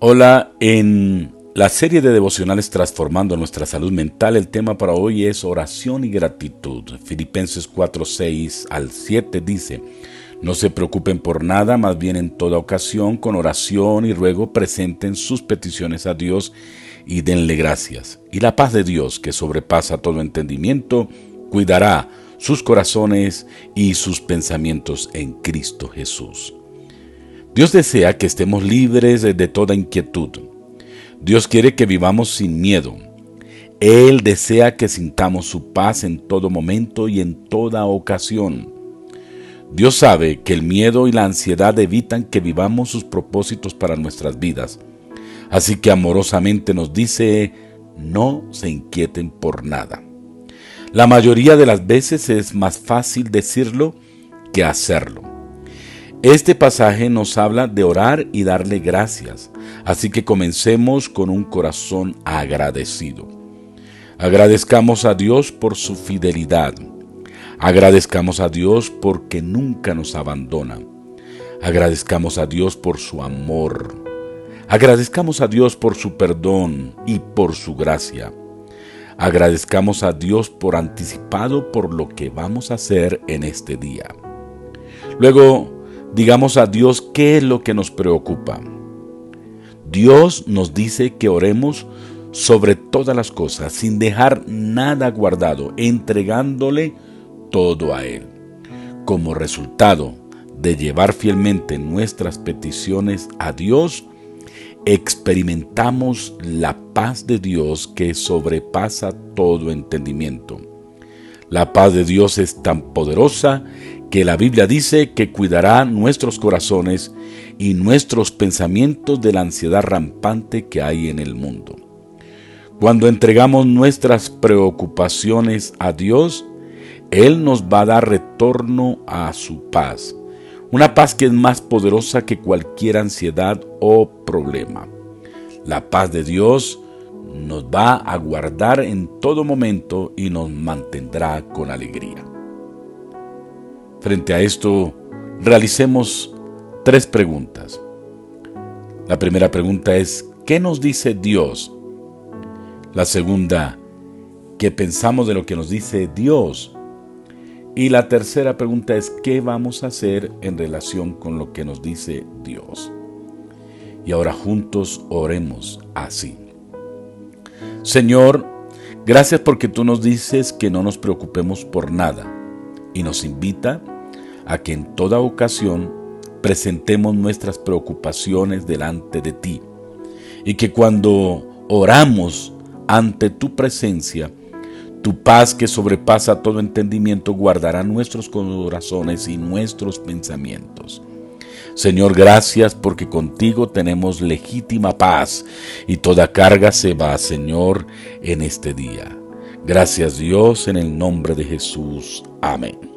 Hola, en la serie de devocionales Transformando nuestra salud mental, el tema para hoy es oración y gratitud. Filipenses 4, 6 al 7 dice, no se preocupen por nada, más bien en toda ocasión, con oración y ruego, presenten sus peticiones a Dios y denle gracias. Y la paz de Dios, que sobrepasa todo entendimiento, cuidará sus corazones y sus pensamientos en Cristo Jesús. Dios desea que estemos libres de toda inquietud. Dios quiere que vivamos sin miedo. Él desea que sintamos su paz en todo momento y en toda ocasión. Dios sabe que el miedo y la ansiedad evitan que vivamos sus propósitos para nuestras vidas. Así que amorosamente nos dice, no se inquieten por nada. La mayoría de las veces es más fácil decirlo que hacerlo. Este pasaje nos habla de orar y darle gracias, así que comencemos con un corazón agradecido. Agradezcamos a Dios por su fidelidad. Agradezcamos a Dios porque nunca nos abandona. Agradezcamos a Dios por su amor. Agradezcamos a Dios por su perdón y por su gracia. Agradezcamos a Dios por anticipado por lo que vamos a hacer en este día. Luego, digamos a Dios qué es lo que nos preocupa. Dios nos dice que oremos sobre todas las cosas, sin dejar nada guardado, entregándole todo a Él. Como resultado de llevar fielmente nuestras peticiones a Dios, experimentamos la paz de Dios que sobrepasa todo entendimiento. La paz de Dios es tan poderosa que la Biblia dice que cuidará nuestros corazones y nuestros pensamientos de la ansiedad rampante que hay en el mundo. Cuando entregamos nuestras preocupaciones a Dios, Él nos va a dar retorno a su paz, una paz que es más poderosa que cualquier ansiedad o problema. La paz de Dios nos va a guardar en todo momento y nos mantendrá con alegría. Frente a esto, realicemos tres preguntas. La primera pregunta es, ¿qué nos dice Dios? La segunda, ¿qué pensamos de lo que nos dice Dios? Y la tercera pregunta es, ¿qué vamos a hacer en relación con lo que nos dice Dios? Y ahora juntos oremos así. Señor, gracias porque tú nos dices que no nos preocupemos por nada y nos invita a que en toda ocasión presentemos nuestras preocupaciones delante de ti y que cuando oramos ante tu presencia, tu paz que sobrepasa todo entendimiento guardará nuestros corazones y nuestros pensamientos. Señor, gracias porque contigo tenemos legítima paz y toda carga se va, Señor, en este día. Gracias Dios en el nombre de Jesús. Amén.